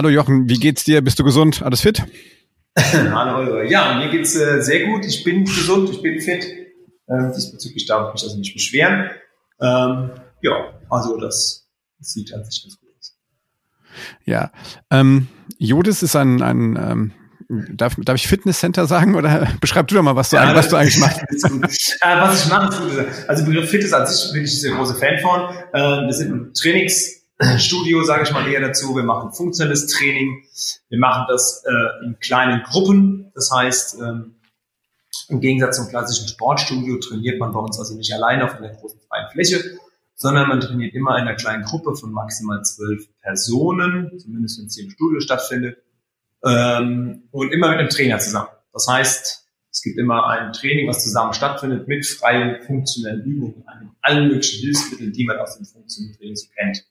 Hallo Jochen, wie geht's dir? Bist du gesund? Alles fit? Hallo Oliver. Ja, mir geht's äh, sehr gut. Ich bin gesund, ich bin fit. Ähm, diesbezüglich darf ich mich also nicht beschweren. Ähm, ja, also das, das sieht an sich ganz gut aus. Ja, ähm, Jodis ist ein, ein ähm, Darf, darf ich Fitnesscenter sagen oder beschreib du doch mal, was du, ja, was du eigentlich machst? äh, was ich mache, also Begriff Fitness an sich bin ich sehr großer Fan von. Äh, wir sind ein Trainingsstudio, sage ich mal eher dazu. Wir machen funktionelles Training. Wir machen das äh, in kleinen Gruppen. Das heißt, ähm, im Gegensatz zum klassischen Sportstudio trainiert man bei uns also nicht alleine auf einer großen freien Fläche, sondern man trainiert immer in einer kleinen Gruppe von maximal zwölf Personen, zumindest wenn es hier im Studio stattfindet ähm, und immer mit einem Trainer zusammen. Das heißt, es gibt immer ein Training, was zusammen stattfindet mit freien funktionellen Übungen, allen möglichen Hilfsmitteln, die man aus dem funktionellen Training so kennt.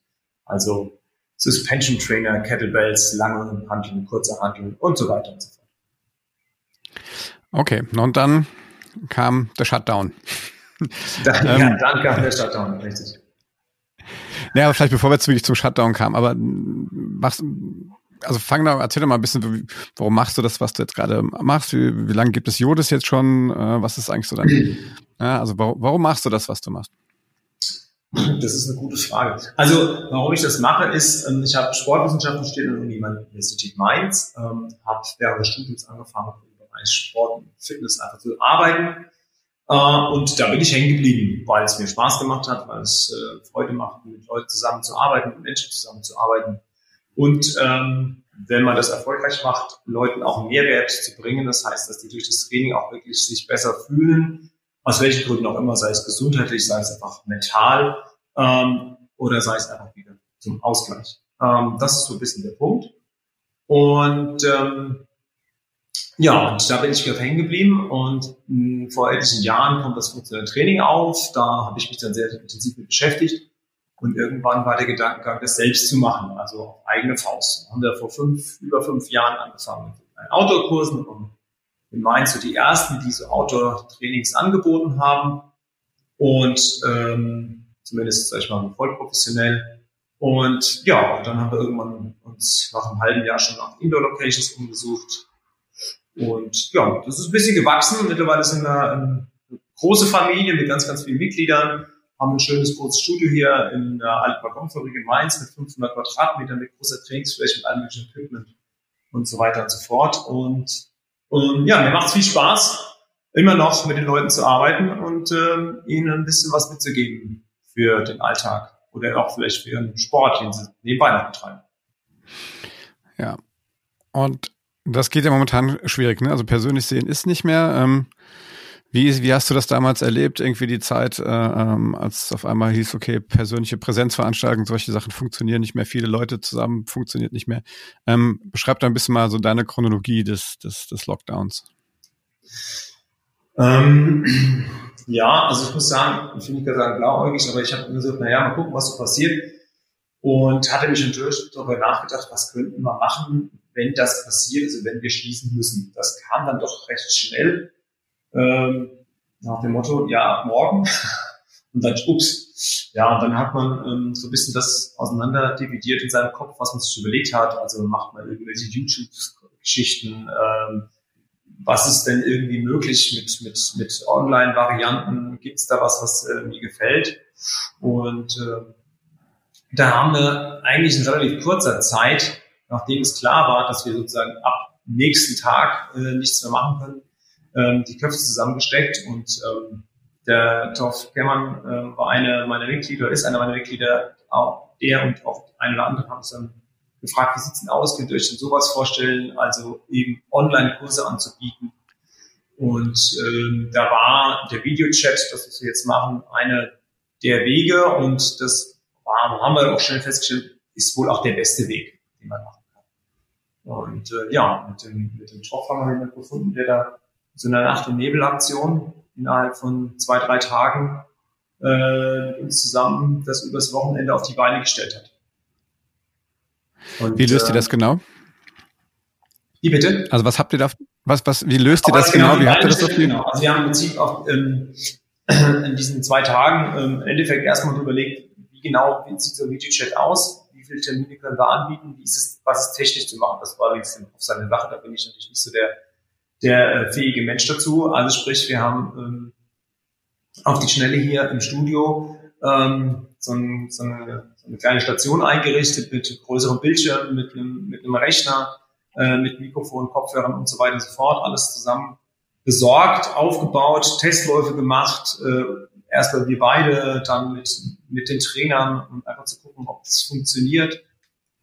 Also Suspension Trainer, Kettlebells, lange Handeln, kurze Handeln und so weiter und so fort. Okay, und dann kam der Shutdown. Dann, ähm, ja, dann kam der Shutdown, richtig. Ja, vielleicht bevor wir jetzt wirklich zum Shutdown kamen, aber machst, also fang da, erzähl doch mal ein bisschen, warum machst du das, was du jetzt gerade machst? Wie, wie lange gibt es Jodes jetzt schon? Äh, was ist eigentlich so dein, ja, also warum, warum machst du das, was du machst? Das ist eine gute Frage. Also, warum ich das mache, ist, ähm, ich habe Sportwissenschaften studiert an der Universität Mainz, ähm, habe während des Studiums angefangen, im Bereich Sport und Fitness einfach zu arbeiten. Äh, und da bin ich hängen geblieben, weil es mir Spaß gemacht hat, weil es äh, Freude macht, mit Leuten zusammenzuarbeiten, mit Menschen zusammenzuarbeiten. Und ähm, wenn man das erfolgreich macht, Leuten auch Mehrwert zu bringen, das heißt, dass die durch das Training auch wirklich sich besser fühlen, aus welchen Gründen auch immer, sei es gesundheitlich, sei es einfach mental ähm, oder sei es einfach wieder zum Ausgleich. Ähm, das ist so ein bisschen der Punkt. Und ähm, ja, und da bin ich wieder hängen geblieben und mh, hm, vor etlichen Jahren kommt das funktionelle Training auf. Da habe ich mich dann sehr intensiv mit beschäftigt und irgendwann war der Gedankengang, das selbst zu machen, also auf eigene Faust. Haben wir vor fünf, über fünf Jahren angefangen mit Outdoor-Kursen und in Mainz so die ersten, die so Outdoor-Trainings angeboten haben. Und ähm, zumindest, sag ich mal, voll professionell. Und ja, und dann haben wir irgendwann uns nach einem halben Jahr schon nach Indoor-Locations umgesucht. Und ja, das ist ein bisschen gewachsen. Mittlerweile sind wir eine große Familie mit ganz, ganz vielen Mitgliedern haben ein schönes großes Studio hier in der alten Balkonfabrik in Mainz mit 500 Quadratmetern, mit großer Trainingsfläche, mit allem möglichen Equipment und so weiter und so fort. Und, und ja, mir macht es viel Spaß, immer noch mit den Leuten zu arbeiten und ähm, ihnen ein bisschen was mitzugeben für den Alltag oder auch vielleicht für ihren Sport, den sie nebenbei noch betreiben. Ja, und das geht ja momentan schwierig, ne? Also persönlich sehen ist nicht mehr. Ähm, wie, wie hast du das damals erlebt, irgendwie die Zeit, äh, ähm, als auf einmal hieß, okay, persönliche Präsenzveranstaltungen, solche Sachen funktionieren nicht mehr, viele Leute zusammen funktioniert nicht mehr. Ähm, beschreib da ein bisschen mal so deine Chronologie des, des, des Lockdowns. Ähm, ja, also ich muss sagen, ich will nicht gerade sagen blauäugig, aber ich habe gesagt, naja, mal gucken, was so passiert. Und hatte mich natürlich darüber nachgedacht, was könnten wir machen, wenn das passiert, also wenn wir schließen müssen. Das kam dann doch recht schnell ähm, nach dem Motto, ja, morgen. Und dann, ups, ja, und dann hat man ähm, so ein bisschen das auseinander dividiert in seinem Kopf, was man sich überlegt hat. Also macht man irgendwelche YouTube-Geschichten, ähm, was ist denn irgendwie möglich mit, mit, mit Online-Varianten? Gibt es da was, was äh, mir gefällt? Und äh, da haben wir eigentlich in relativ kurzer Zeit, nachdem es klar war, dass wir sozusagen ab nächsten Tag äh, nichts mehr machen können, ähm, die Köpfe zusammengesteckt und ähm, der Torf Kermann äh, war eine meiner Mitglieder, ist einer meiner Mitglieder, auch er und auch ein oder andere haben uns dann gefragt, wie sieht's denn aus, könnt ihr euch denn sowas vorstellen, also eben Online-Kurse anzubieten. Und ähm, da war der Videochat, das was wir jetzt machen, eine der Wege und das war, haben wir auch schnell festgestellt, ist wohl auch der beste Weg, den man machen kann. Und äh, ja, mit dem, mit dem Tropf haben wir jemanden gefunden, der da so einer Nacht- und Nebelaktion innerhalb von zwei, drei Tagen äh, mit uns zusammen das übers Wochenende auf die Beine gestellt hat. Und, wie löst äh, ihr das genau? Wie bitte? Also was habt ihr da, was, was, wie löst ihr das genau? genau? Wie habt ihr das auf? Genau. Also wir haben im Prinzip auch ähm, in diesen zwei Tagen ähm, im Endeffekt erstmal überlegt, wie genau wie sieht so ein Videochat aus, wie viele Termine können wir anbieten, wie ist es, was ist technisch zu machen. Das war allerdings auf seine Sache, da bin ich natürlich nicht so der, der äh, fähige Mensch dazu. Also sprich, wir haben ähm, auf die Schnelle hier im Studio ähm, so, ein, so, eine, so eine kleine Station eingerichtet mit größerem Bildschirm, mit einem, mit einem Rechner, äh, mit Mikrofon, Kopfhörern und so weiter und so fort, alles zusammen besorgt, aufgebaut, Testläufe gemacht, äh, erstmal wir beide, dann mit, mit den Trainern, um einfach zu gucken, ob das funktioniert.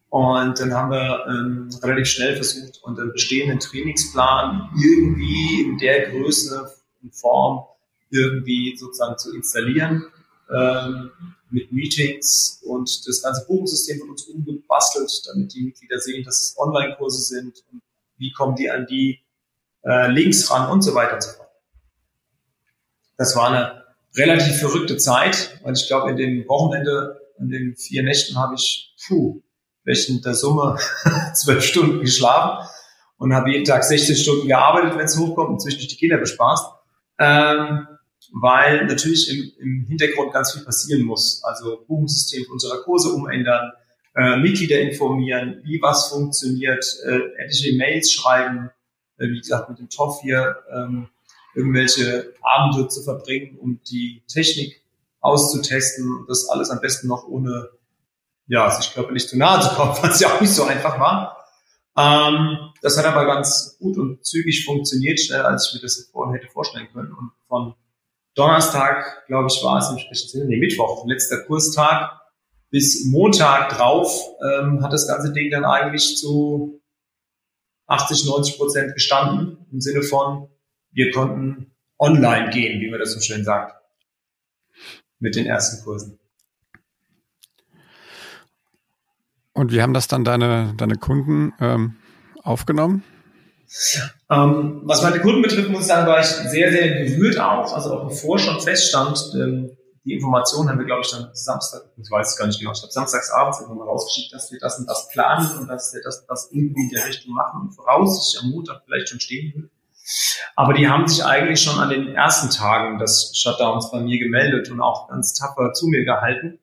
Und dann haben wir ähm, relativ schnell versucht, unseren bestehenden Trainingsplan irgendwie in der Größe und Form irgendwie sozusagen zu installieren ähm, mit Meetings und das ganze Buchungssystem von uns umgebastelt, damit die Mitglieder sehen, dass es Online-Kurse sind und wie kommen die an die äh, Links ran und so weiter und so fort. Das war eine relativ verrückte Zeit, weil ich glaube, in dem Wochenende, in den vier Nächten habe ich, puh, welchen der Summe zwölf Stunden geschlafen und habe jeden Tag 16 Stunden gearbeitet, wenn es hochkommt und zwischendurch die Kinder bespaßt. Ähm, weil natürlich im, im Hintergrund ganz viel passieren muss. Also Buchungssystem unserer Kurse umändern, äh, Mitglieder informieren, wie was funktioniert, äh, etliche Mails schreiben, äh, wie gesagt mit dem Toff hier ähm, irgendwelche Abende zu verbringen, um die Technik auszutesten und das alles am besten noch ohne ja, sich körperlich zu nahe zu kommen, was ja auch nicht so einfach war. Ähm, das hat aber ganz gut und zügig funktioniert, schneller als ich mir das vorhin hätte vorstellen können. Und von Donnerstag, glaube ich, war es im speziellen, nee, Mittwoch, letzter Kurstag, bis Montag drauf ähm, hat das ganze Ding dann eigentlich zu 80, 90 Prozent gestanden, im Sinne von, wir konnten online gehen, wie man das so schön sagt, mit den ersten Kursen. Und wie haben das dann deine, deine Kunden ähm, aufgenommen? Ähm, was meine Kunden betrifft, muss ich sagen, war ich sehr, sehr gerührt auch. Also auch bevor schon feststand, ähm, die Informationen haben wir, glaube ich, dann Samstag, ich weiß es gar nicht genau, ich glaube samstagsabends irgendwann mal rausgeschickt, dass wir das und das planen und dass wir das, das irgendwie in der Richtung machen und voraussichtlich am Montag vielleicht schon stehen will. Aber die haben sich eigentlich schon an den ersten Tagen des Shutdowns bei mir gemeldet und auch ganz tapfer zu mir gehalten.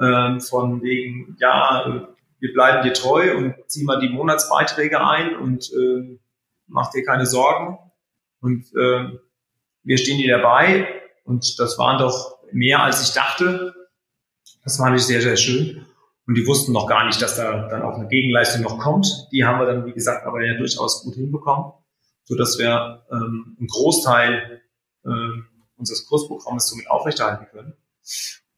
Ähm, von wegen, ja, wir bleiben dir treu und zieh mal die Monatsbeiträge ein und äh, mach dir keine Sorgen. Und äh, wir stehen dir dabei. Und das waren doch mehr, als ich dachte. Das war nicht sehr, sehr schön. Und die wussten noch gar nicht, dass da dann auch eine Gegenleistung noch kommt. Die haben wir dann, wie gesagt, aber ja durchaus gut hinbekommen, so dass wir ähm, einen Großteil äh, unseres Kursprogramms somit aufrechterhalten können.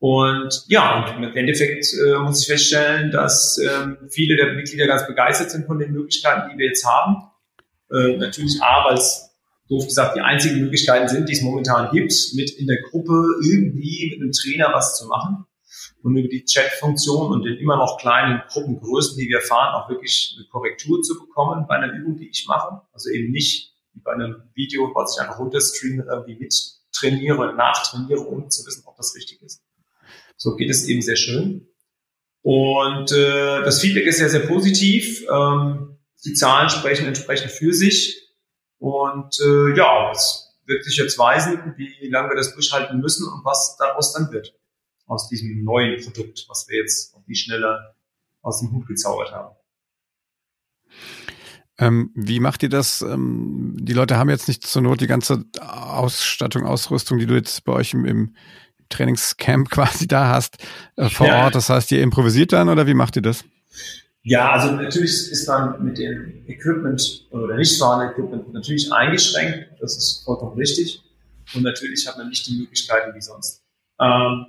Und ja, und im Endeffekt äh, muss ich feststellen, dass ähm, viele der Mitglieder ganz begeistert sind von den Möglichkeiten, die wir jetzt haben. Äh, natürlich A, weil es doof gesagt die einzigen Möglichkeiten sind, die es momentan gibt, mit in der Gruppe irgendwie mit einem Trainer was zu machen und über die Chat-Funktion und den immer noch kleinen Gruppengrößen, die wir fahren, auch wirklich eine Korrektur zu bekommen bei einer Übung, die ich mache. Also eben nicht wie bei einem Video, was ich einfach runterstreame, irgendwie mit trainiere und nachtrainiere, um zu wissen, ob das richtig ist. So geht es eben sehr schön. Und äh, das Feedback ist sehr, sehr positiv. Ähm, die Zahlen sprechen entsprechend für sich. Und äh, ja, es wird sich jetzt weisen, wie lange wir das durchhalten müssen und was daraus dann wird. Aus diesem neuen Produkt, was wir jetzt auf die Schnelle aus dem Hut gezaubert haben. Ähm, wie macht ihr das? Ähm, die Leute haben jetzt nicht zur Not die ganze Ausstattung, Ausrüstung, die du jetzt bei euch im, im Trainingscamp quasi da hast äh, vor ja. Ort. Das heißt, ihr improvisiert dann oder wie macht ihr das? Ja, also natürlich ist man mit dem Equipment oder nicht vorhandenen Equipment natürlich eingeschränkt. Das ist vollkommen richtig. Und natürlich hat man nicht die Möglichkeiten wie sonst. Ähm,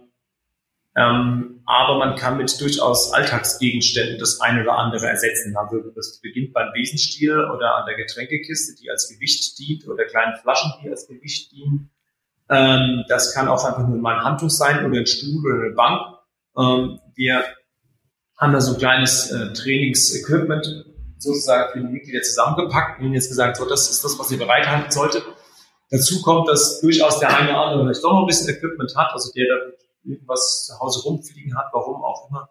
ähm, aber man kann mit durchaus Alltagsgegenständen das eine oder andere ersetzen. Also das beginnt beim Besenstiel oder an der Getränkekiste, die als Gewicht dient, oder kleinen Flaschen, die als Gewicht dienen. Ähm, das kann auch einfach nur mal ein Handtuch sein oder ein Stuhl oder eine Bank. Ähm, wir haben da so ein kleines äh, Trainingsequipment sozusagen für die Mitglieder zusammengepackt und ihnen jetzt gesagt, so, das ist das, was ihr bereithalten solltet. Dazu kommt, dass durchaus der eine oder andere vielleicht doch noch ein bisschen Equipment hat, also der da irgendwas zu Hause rumfliegen hat, warum auch immer,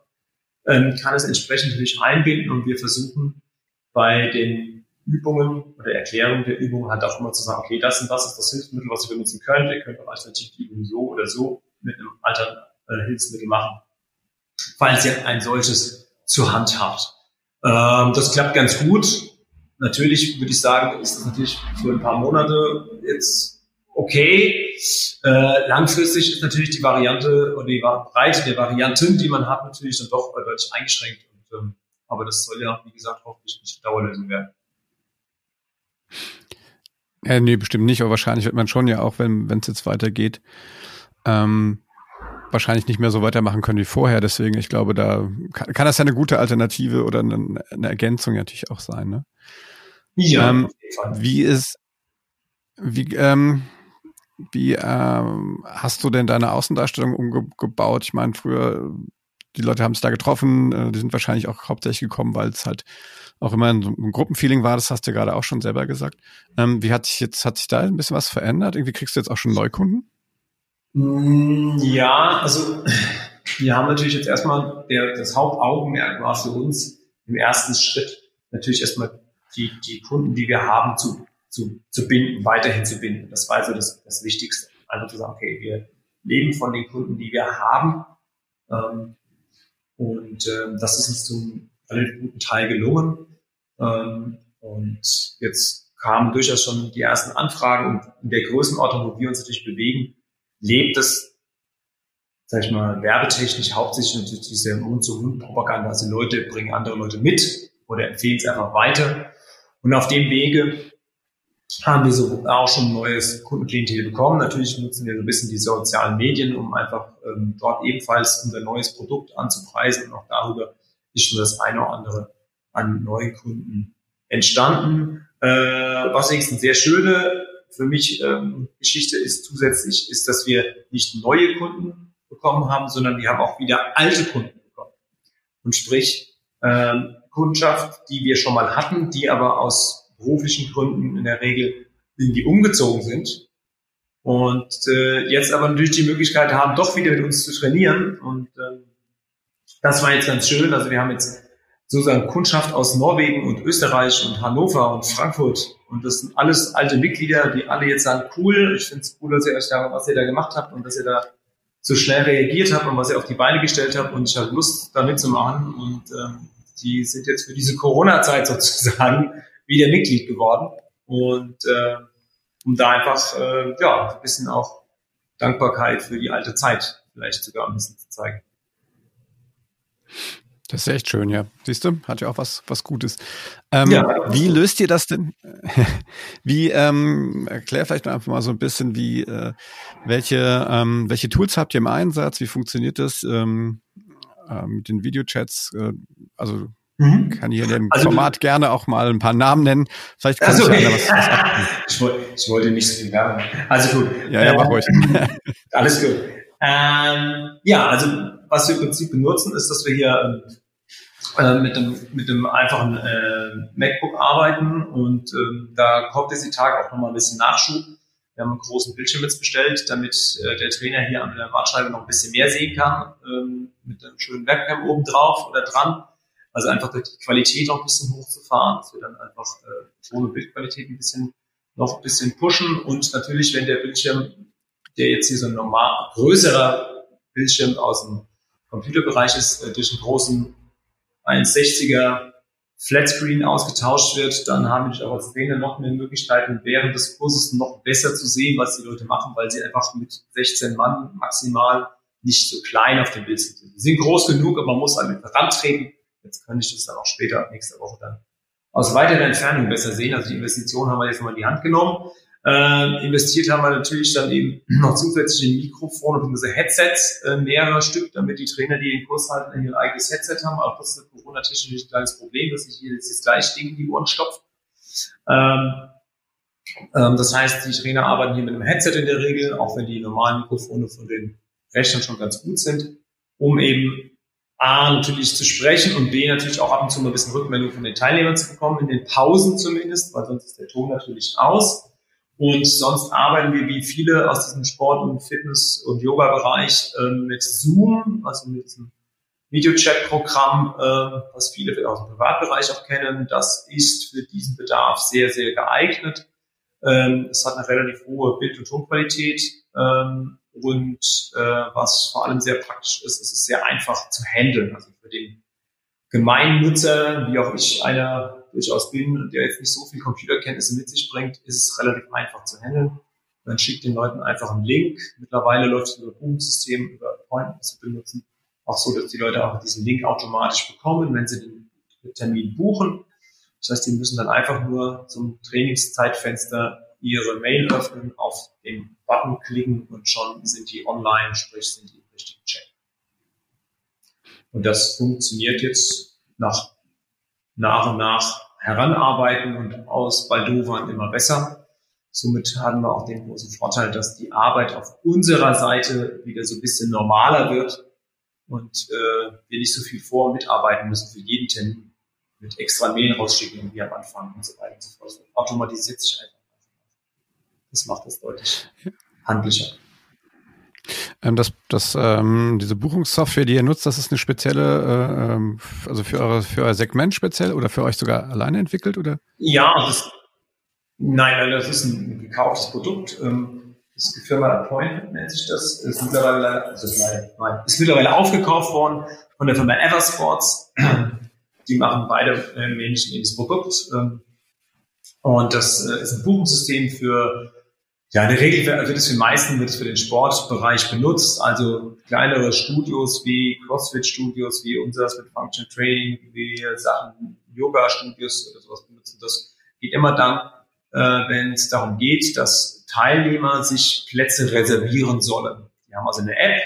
ähm, kann es entsprechend natürlich einbinden und wir versuchen bei den Übungen oder Erklärung der Übungen halt auch immer zu sagen, okay, das und das ist das Hilfsmittel, was ihr benutzen könnt. Ihr könnt auch alternativ die Übung so oder so mit einem alten äh, Hilfsmittel machen, falls ihr ein solches zur Hand habt. Ähm, das klappt ganz gut. Natürlich würde ich sagen, ist das natürlich für ein paar Monate jetzt okay. Äh, langfristig ist natürlich die Variante oder die Breite der Varianten, die man hat, natürlich dann doch deutlich eingeschränkt. Und, ähm, aber das soll ja, wie gesagt, hoffentlich nicht Dauerlösung werden. Ja, nee, bestimmt nicht, aber wahrscheinlich wird man schon ja auch, wenn es jetzt weitergeht, ähm, wahrscheinlich nicht mehr so weitermachen können wie vorher. Deswegen, ich glaube, da kann, kann das ja eine gute Alternative oder eine, eine Ergänzung natürlich auch sein. Ne? Ja. Ähm, wie ist, wie, ähm, wie ähm, hast du denn deine Außendarstellung umgebaut? Ich meine, früher, die Leute haben es da getroffen, äh, die sind wahrscheinlich auch hauptsächlich gekommen, weil es halt auch immer ein, Gruppenfeeling war, das hast du gerade auch schon selber gesagt. Ähm, wie hat sich jetzt, hat sich da ein bisschen was verändert? Irgendwie kriegst du jetzt auch schon Neukunden? Mm, ja, also wir haben natürlich jetzt erstmal, der, das Hauptaugenmerk war für uns im ersten Schritt natürlich erstmal die, die Kunden, die wir haben, zu, zu, zu binden, weiterhin zu binden. Das war also das, das Wichtigste. Also zu sagen, okay, wir leben von den Kunden, die wir haben. Ähm, und ähm, das ist uns zum relativ guten Teil gelungen. Ähm, und jetzt kamen durchaus schon die ersten Anfragen und in der Größenordnung, wo wir uns natürlich bewegen, lebt es, sag ich mal, werbetechnisch hauptsächlich natürlich diese Mund-zu-Mund-Propaganda. Also Leute bringen andere Leute mit oder empfehlen es einfach weiter. Und auf dem Wege haben wir so auch schon ein neues Kundenklientel bekommen. Natürlich nutzen wir so ein bisschen die sozialen Medien, um einfach ähm, dort ebenfalls unser neues Produkt anzupreisen. Und auch darüber ist schon das eine oder andere an neuen Kunden entstanden. Äh, was übrigens eine sehr schöne für mich ähm, Geschichte ist zusätzlich, ist, dass wir nicht neue Kunden bekommen haben, sondern wir haben auch wieder alte Kunden bekommen. Und sprich, ähm, Kundschaft, die wir schon mal hatten, die aber aus beruflichen Gründen in der Regel irgendwie umgezogen sind und äh, jetzt aber natürlich die Möglichkeit haben, doch wieder mit uns zu trainieren. Und äh, das war jetzt ganz schön. Also wir haben jetzt sozusagen Kundschaft aus Norwegen und Österreich und Hannover und Frankfurt. Und das sind alles alte Mitglieder, die alle jetzt sagen, cool, ich finde es cool, dass ihr euch da, was ihr da gemacht habt und dass ihr da so schnell reagiert habt und was ihr auf die Beine gestellt habt und ich habe Lust, da mitzumachen. Und ähm, die sind jetzt für diese Corona-Zeit sozusagen wieder Mitglied geworden. Und äh, um da einfach äh, ja, ein bisschen auch Dankbarkeit für die alte Zeit vielleicht sogar ein bisschen zu zeigen. Das ist echt schön, ja. Siehst du, hat ja auch was, was Gutes. Ähm, ja. Wie löst ihr das denn? wie, ähm, erklär vielleicht einfach mal so ein bisschen, wie, äh, welche, ähm, welche Tools habt ihr im Einsatz? Wie funktioniert das ähm, äh, mit den Videochats? Äh, also mhm. kann ich in dem also, Format gerne auch mal ein paar Namen nennen. Vielleicht kann also, ich was, was ich, wollte, ich wollte nicht so viel Werbung. Also gut. Ja, ja, mach ruhig. alles gut. Ähm, ja, also was wir im Prinzip benutzen, ist, dass wir hier ähm, äh, mit, dem, mit dem einfachen äh, MacBook arbeiten und ähm, da kommt jetzt die Tag auch nochmal ein bisschen Nachschub. Wir haben einen großen Bildschirm jetzt bestellt, damit äh, der Trainer hier an der Wartscheibe noch ein bisschen mehr sehen kann, ähm, mit einem schönen Webcam oben drauf oder dran. Also einfach die Qualität noch ein bisschen hochzufahren, dass wir dann einfach äh, und Bildqualität ein bisschen noch ein bisschen pushen und natürlich, wenn der Bildschirm, der jetzt hier so ein normal größerer Bildschirm aus dem Computerbereich ist, äh, durch einen großen 1,60er Flatscreen ausgetauscht wird, dann haben wir auch als Trainer noch mehr Möglichkeiten, während des Kurses noch besser zu sehen, was die Leute machen, weil sie einfach mit 16 Mann maximal nicht so klein auf dem Bild sind. Sie sind groß genug, aber man muss halt mit rantreten. Jetzt kann ich das dann auch später, nächste Woche dann aus weiterer Entfernung besser sehen. Also die Investition haben wir jetzt mal in die Hand genommen. Äh, investiert haben wir natürlich dann eben noch zusätzliche Mikrofone bzw. Headsets, äh, mehrere Stück, damit die Trainer, die den Kurs halten, ihr eigenes Headset haben. Auch das ist Corona-technisch ein kleines Problem, dass sich hier jetzt das gleiche Ding in die Ohren stopft. Ähm, ähm, das heißt, die Trainer arbeiten hier mit einem Headset in der Regel, auch wenn die normalen Mikrofone von den Rechnern schon ganz gut sind, um eben A, natürlich zu sprechen und B, natürlich auch ab und zu mal ein bisschen Rückmeldung von den Teilnehmern zu bekommen, in den Pausen zumindest, weil sonst ist der Ton natürlich aus. Und sonst arbeiten wir wie viele aus diesem Sport- und Fitness- und Yoga-Bereich äh, mit Zoom, also mit diesem Videochat-Programm, äh, was viele aus dem Privatbereich auch kennen. Das ist für diesen Bedarf sehr, sehr geeignet. Ähm, es hat eine relativ hohe Bild- und Tonqualität. Ähm, und äh, was vor allem sehr praktisch ist, es ist sehr einfach zu handeln. Also für den Gemeinnutzer, wie auch ich einer durchaus bin, der jetzt nicht so viel Computerkenntnisse mit sich bringt, ist es relativ einfach zu handeln. Man schickt den Leuten einfach einen Link. Mittlerweile läuft es über Buchungssystem, über Appointment zu benutzen. Auch so, dass die Leute auch diesen Link automatisch bekommen, wenn sie den Termin buchen. Das heißt, die müssen dann einfach nur zum Trainingszeitfenster ihre Mail öffnen, auf den Button klicken und schon sind die online, sprich sind die im richtigen Chat. Und das funktioniert jetzt nach, nach und nach heranarbeiten und aus Baldovern immer besser. Somit haben wir auch den großen Vorteil, dass die Arbeit auf unserer Seite wieder so ein bisschen normaler wird und äh, wir nicht so viel vor- und mitarbeiten müssen für jeden Termin mit extra Mail rausschicken wie am Anfang und so weiter und so fort. Automatisiert sich einfach. Das macht es deutlich handlicher. Ähm, das, das, ähm, diese Buchungssoftware, die ihr nutzt, das ist eine spezielle, äh, ähm, also für, eure, für euer Segment speziell oder für euch sogar alleine entwickelt, oder? Ja, das, nein, das ist ein gekauftes Produkt. Ähm, das Firma Appointment nennt sich das. Ist mittlerweile, also nein, ist mittlerweile aufgekauft worden von der Firma Eversports. Die machen beide äh, Menschen das Produkt. Ähm, und das äh, ist ein Buchungssystem für ja, in der Regel wird also das für meisten wird es für den Sportbereich benutzt. Also kleinere Studios wie CrossFit-Studios, wie unseres mit Function Training, wie Sachen Yoga-Studios oder sowas benutzen. Das geht immer dann, äh, wenn es darum geht, dass Teilnehmer sich Plätze reservieren sollen. Die haben also eine App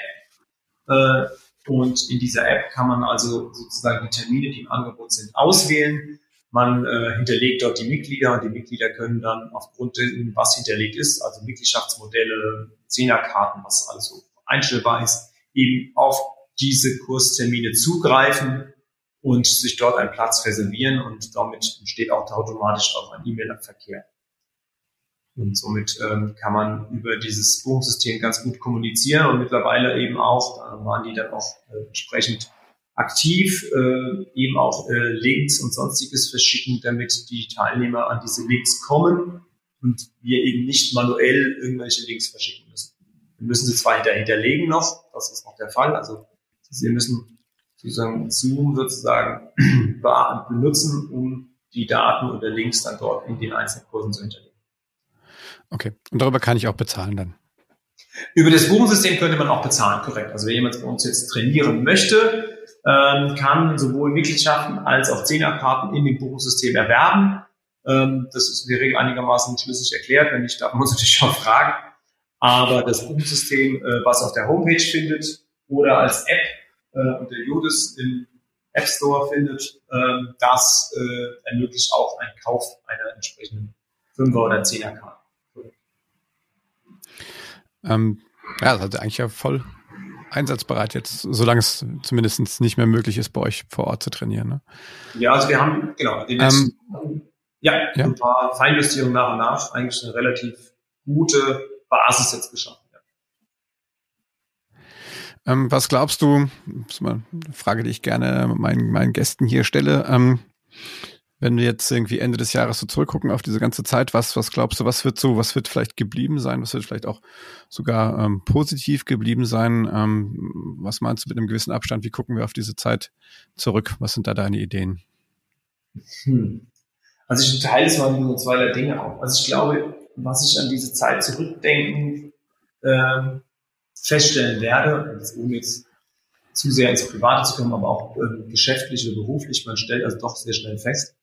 äh, und in dieser App kann man also sozusagen die Termine, die im Angebot sind, auswählen man äh, hinterlegt dort die Mitglieder und die Mitglieder können dann aufgrund dessen, was hinterlegt ist, also Mitgliedschaftsmodelle, Zehnerkarten, was alles so einstellbar ist, eben auf diese Kurstermine zugreifen und sich dort einen Platz reservieren und damit entsteht auch automatisch auch ein E-Mail-Verkehr. Und somit ähm, kann man über dieses Buchungssystem ganz gut kommunizieren und mittlerweile eben auch, da waren die dann auch äh, entsprechend aktiv äh, eben auch äh, Links und sonstiges verschicken, damit die Teilnehmer an diese Links kommen und wir eben nicht manuell irgendwelche Links verschicken müssen. Wir müssen sie zwar hinterlegen noch, das ist noch der Fall, also Sie müssen sozusagen Zoom sozusagen benutzen, um die Daten oder Links dann dort in den einzelnen Kursen zu hinterlegen. Okay, und darüber kann ich auch bezahlen dann? Über das Buchungssystem könnte man auch bezahlen, korrekt. Also wenn jemand bei uns jetzt trainieren möchte, ähm, kann sowohl Mitgliedschaften als auch Zehnerkarten in dem Buchungssystem erwerben. Ähm, das ist in der Regel einigermaßen schlüssig erklärt. Wenn nicht, darf man uns natürlich auch fragen. Aber das Buchungssystem, äh, was auf der Homepage findet oder als App äh, unter Judis im App Store findet, ähm, das äh, ermöglicht auch einen Kauf einer entsprechenden Fünfer- oder Zehnerkarte. Ähm, ja, das ist eigentlich ja voll einsatzbereit jetzt, solange es zumindest nicht mehr möglich ist, bei euch vor Ort zu trainieren. Ne? Ja, also wir haben, genau, letzten, ähm, ja, ja, ein paar Feinjustierungen nach und nach, eigentlich eine relativ gute Basis jetzt geschaffen. Ja. Ähm, was glaubst du, das ist mal eine Frage, die ich gerne meinen, meinen Gästen hier stelle, ähm, wenn wir jetzt irgendwie Ende des Jahres so zurückgucken auf diese ganze Zeit, was, was glaubst du, was wird so, was wird vielleicht geblieben sein, was wird vielleicht auch sogar ähm, positiv geblieben sein? Ähm, was meinst du mit einem gewissen Abstand? Wie gucken wir auf diese Zeit zurück? Was sind da deine Ideen? Hm. Also ich teile es mal nur zweierlei Dinge auf. Also ich glaube, was ich an diese Zeit zurückdenken ähm, feststellen werde, ohne jetzt zu sehr ins Private zu kommen, aber auch äh, geschäftlich oder beruflich, man stellt also doch sehr schnell fest,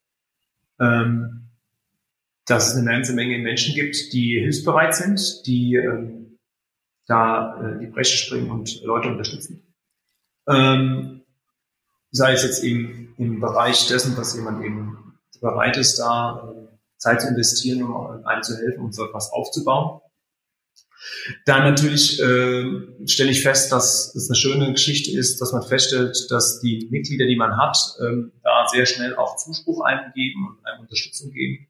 ähm, dass es eine ganze Menge Menschen gibt, die hilfsbereit sind, die ähm, da äh, die Breche springen und Leute unterstützen. Ähm, sei es jetzt eben im Bereich dessen, dass jemand eben bereit ist, da äh, Zeit zu investieren, um einem zu helfen, um so etwas aufzubauen. Dann natürlich äh, stelle ich fest, dass es eine schöne Geschichte ist, dass man feststellt, dass die Mitglieder, die man hat, ähm, sehr schnell auch Zuspruch eingeben und einem Unterstützung geben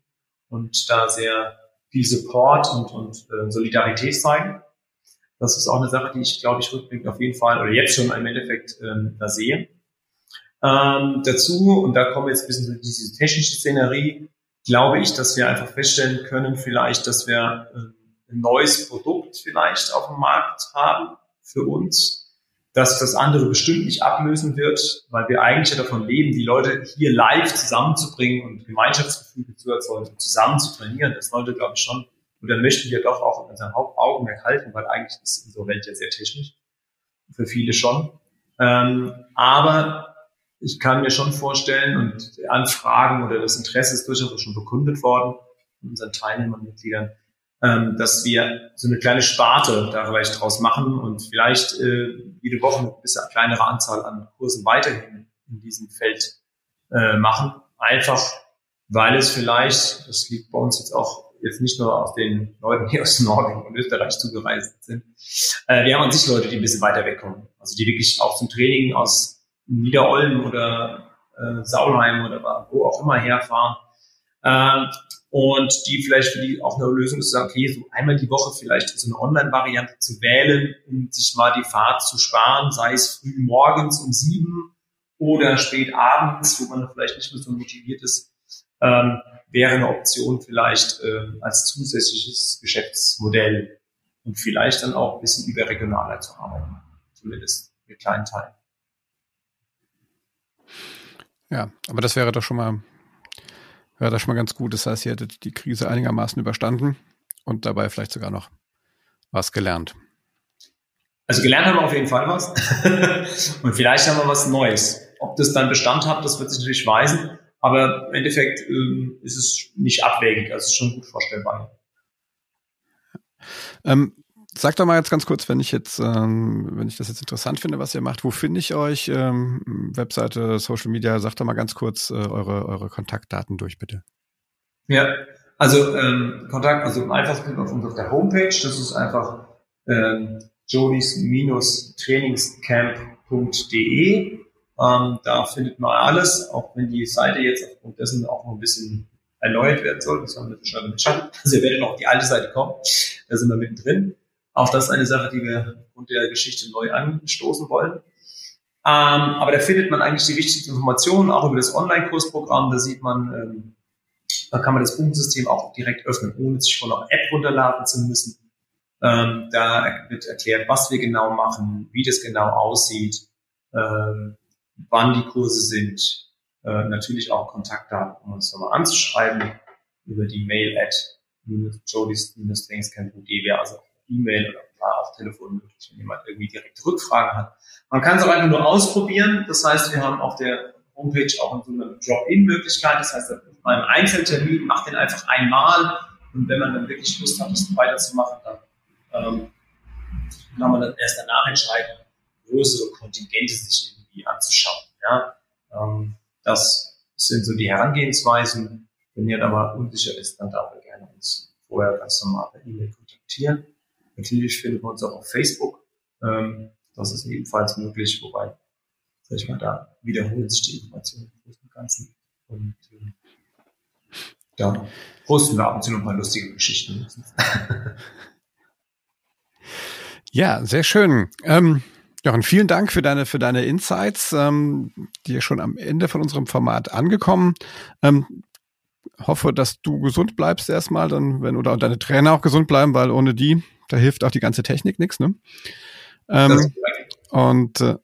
und da sehr viel Support und, und äh, Solidarität zeigen. Das ist auch eine Sache, die ich, glaube ich, rückblickend auf jeden Fall oder jetzt schon im Endeffekt ähm, da sehe. Ähm, dazu, und da kommen wir jetzt ein bisschen zu diese technische Szenerie, glaube ich, dass wir einfach feststellen können, vielleicht, dass wir äh, ein neues Produkt vielleicht auf dem Markt haben für uns, dass das andere bestimmt nicht ablösen wird, weil wir eigentlich ja davon leben, die Leute hier live zusammenzubringen und Gemeinschaftsgefühle zu erzeugen und zusammen zu trainieren. Das sollte, glaube ich, schon, und dann möchten wir doch auch in unserem Hauptaugenmerk halten, weil eigentlich ist unsere Welt ja sehr technisch. Für viele schon. Ähm, aber ich kann mir schon vorstellen und Anfragen oder das Interesse ist durchaus schon bekundet worden von unseren Teilnehmern und Mitgliedern, ähm, dass wir so eine kleine Sparte da vielleicht draus machen und vielleicht äh, jede Woche eine bisschen kleinere Anzahl an Kursen weiterhin in diesem Feld äh, machen. Einfach, weil es vielleicht, das liegt bei uns jetzt auch jetzt nicht nur aus den Leuten hier aus Norwegen und Österreich zugereist sind. Äh, wir haben an sich Leute, die ein bisschen weiter wegkommen. Also die wirklich auch zum Training aus Niederolm oder äh, Saulheim oder wo auch immer herfahren. Äh, und die vielleicht für die auch eine Lösung ist, zu sagen, okay, so einmal die Woche vielleicht so eine Online-Variante zu wählen, um sich mal die Fahrt zu sparen, sei es früh morgens um sieben oder spät abends, wo man vielleicht nicht mehr so motiviert ist, ähm, wäre eine Option vielleicht äh, als zusätzliches Geschäftsmodell und vielleicht dann auch ein bisschen überregionaler zu arbeiten, zumindest mit kleinen Teilen. Ja, aber das wäre doch schon mal ja, das ist schon mal ganz gut. Das heißt, ihr hättet die Krise einigermaßen überstanden und dabei vielleicht sogar noch was gelernt. Also gelernt haben wir auf jeden Fall was. und vielleicht haben wir was Neues. Ob das dann Bestand hat, das wird sich natürlich weisen. Aber im Endeffekt ähm, ist es nicht abwägig. Also es ist schon gut vorstellbar. Ähm, Sag doch mal jetzt ganz kurz, wenn ich jetzt, ähm, wenn ich das jetzt interessant finde, was ihr macht, wo finde ich euch? Ähm, Webseite, Social Media, sagt doch mal ganz kurz äh, eure, eure Kontaktdaten durch, bitte. Ja, also ähm, Kontakt, also einfach auf unserer Homepage, das ist einfach ähm, jodis-trainingscamp.de. Ähm, da findet man alles, auch wenn die Seite jetzt aufgrund dessen auch noch ein bisschen erneuert werden soll. Das haben wir schon Schatten. Also ihr werdet noch auf die alte Seite kommen. Da sind wir mittendrin. Auch das ist eine Sache, die wir aufgrund der Geschichte neu anstoßen wollen. Ähm, aber da findet man eigentlich die wichtigsten Informationen, auch über das Online-Kursprogramm. Da sieht man, ähm, da kann man das Punktensystem auch direkt öffnen, ohne sich von einer App runterladen zu müssen. Ähm, da wird erklärt, was wir genau machen, wie das genau aussieht, ähm, wann die Kurse sind. Äh, natürlich auch Kontaktdaten, um uns nochmal anzuschreiben über die Mail at jodis-trainingscamp.de wäre also E-Mail oder klar auf Telefon möglich, wenn jemand irgendwie direkte Rückfragen hat. Man kann es auch einfach nur ausprobieren. Das heißt, wir haben auf der Homepage auch eine Drop-in-Möglichkeit. Das heißt, bei einem Einzeltermin macht den einfach einmal und wenn man dann wirklich Lust hat, das weiterzumachen, dann ähm, kann man dann erst danach entscheiden, größere Kontingente sich irgendwie anzuschauen. Ja? Ähm, das sind so die Herangehensweisen. Wenn ihr aber unsicher ist, dann darf ihr gerne uns vorher ganz normal per E-Mail kontaktieren. Natürlich findet man uns auch auf Facebook. Ähm, das ist ebenfalls möglich, wobei, sag ich mal, da wiederholen sich die Informationen im Großen und Ganzen. Und äh, da posten wir ab und zu noch mal lustige Geschichten. ja, sehr schön. Ähm, Jochen, vielen Dank für deine, für deine Insights, ähm, die schon am Ende von unserem Format angekommen. Ähm, hoffe, dass du gesund bleibst erstmal, dann, wenn, oder deine Trainer auch gesund bleiben, weil ohne die da hilft auch die ganze Technik nichts, ne? Ähm, und äh,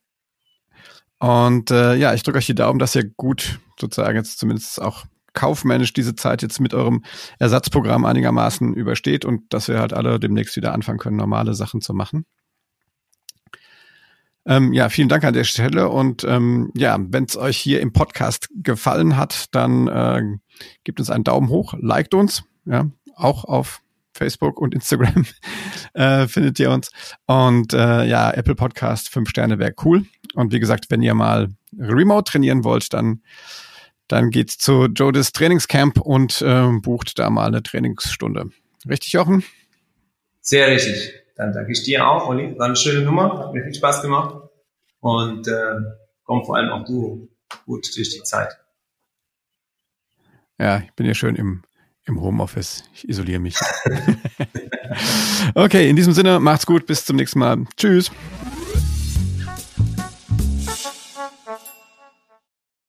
und äh, ja, ich drücke euch die Daumen, dass ihr gut sozusagen jetzt zumindest auch kaufmännisch diese Zeit jetzt mit eurem Ersatzprogramm einigermaßen übersteht und dass wir halt alle demnächst wieder anfangen können, normale Sachen zu machen. Ähm, ja, vielen Dank an der Stelle und ähm, ja, wenn es euch hier im Podcast gefallen hat, dann äh, gebt uns einen Daumen hoch, liked uns, ja, auch auf Facebook und Instagram äh, findet ihr uns. Und äh, ja, Apple Podcast, fünf Sterne wäre cool. Und wie gesagt, wenn ihr mal remote trainieren wollt, dann, dann geht's zu Jodis Trainingscamp und äh, bucht da mal eine Trainingsstunde. Richtig, Jochen? Sehr richtig. Dann danke ich dir auch, Olli. War eine schöne Nummer, hat mir viel Spaß gemacht. Und äh, komm vor allem auch du gut durch die Zeit. Ja, ich bin ja schön im, im Homeoffice. Ich isoliere mich. okay, in diesem Sinne, macht's gut, bis zum nächsten Mal. Tschüss.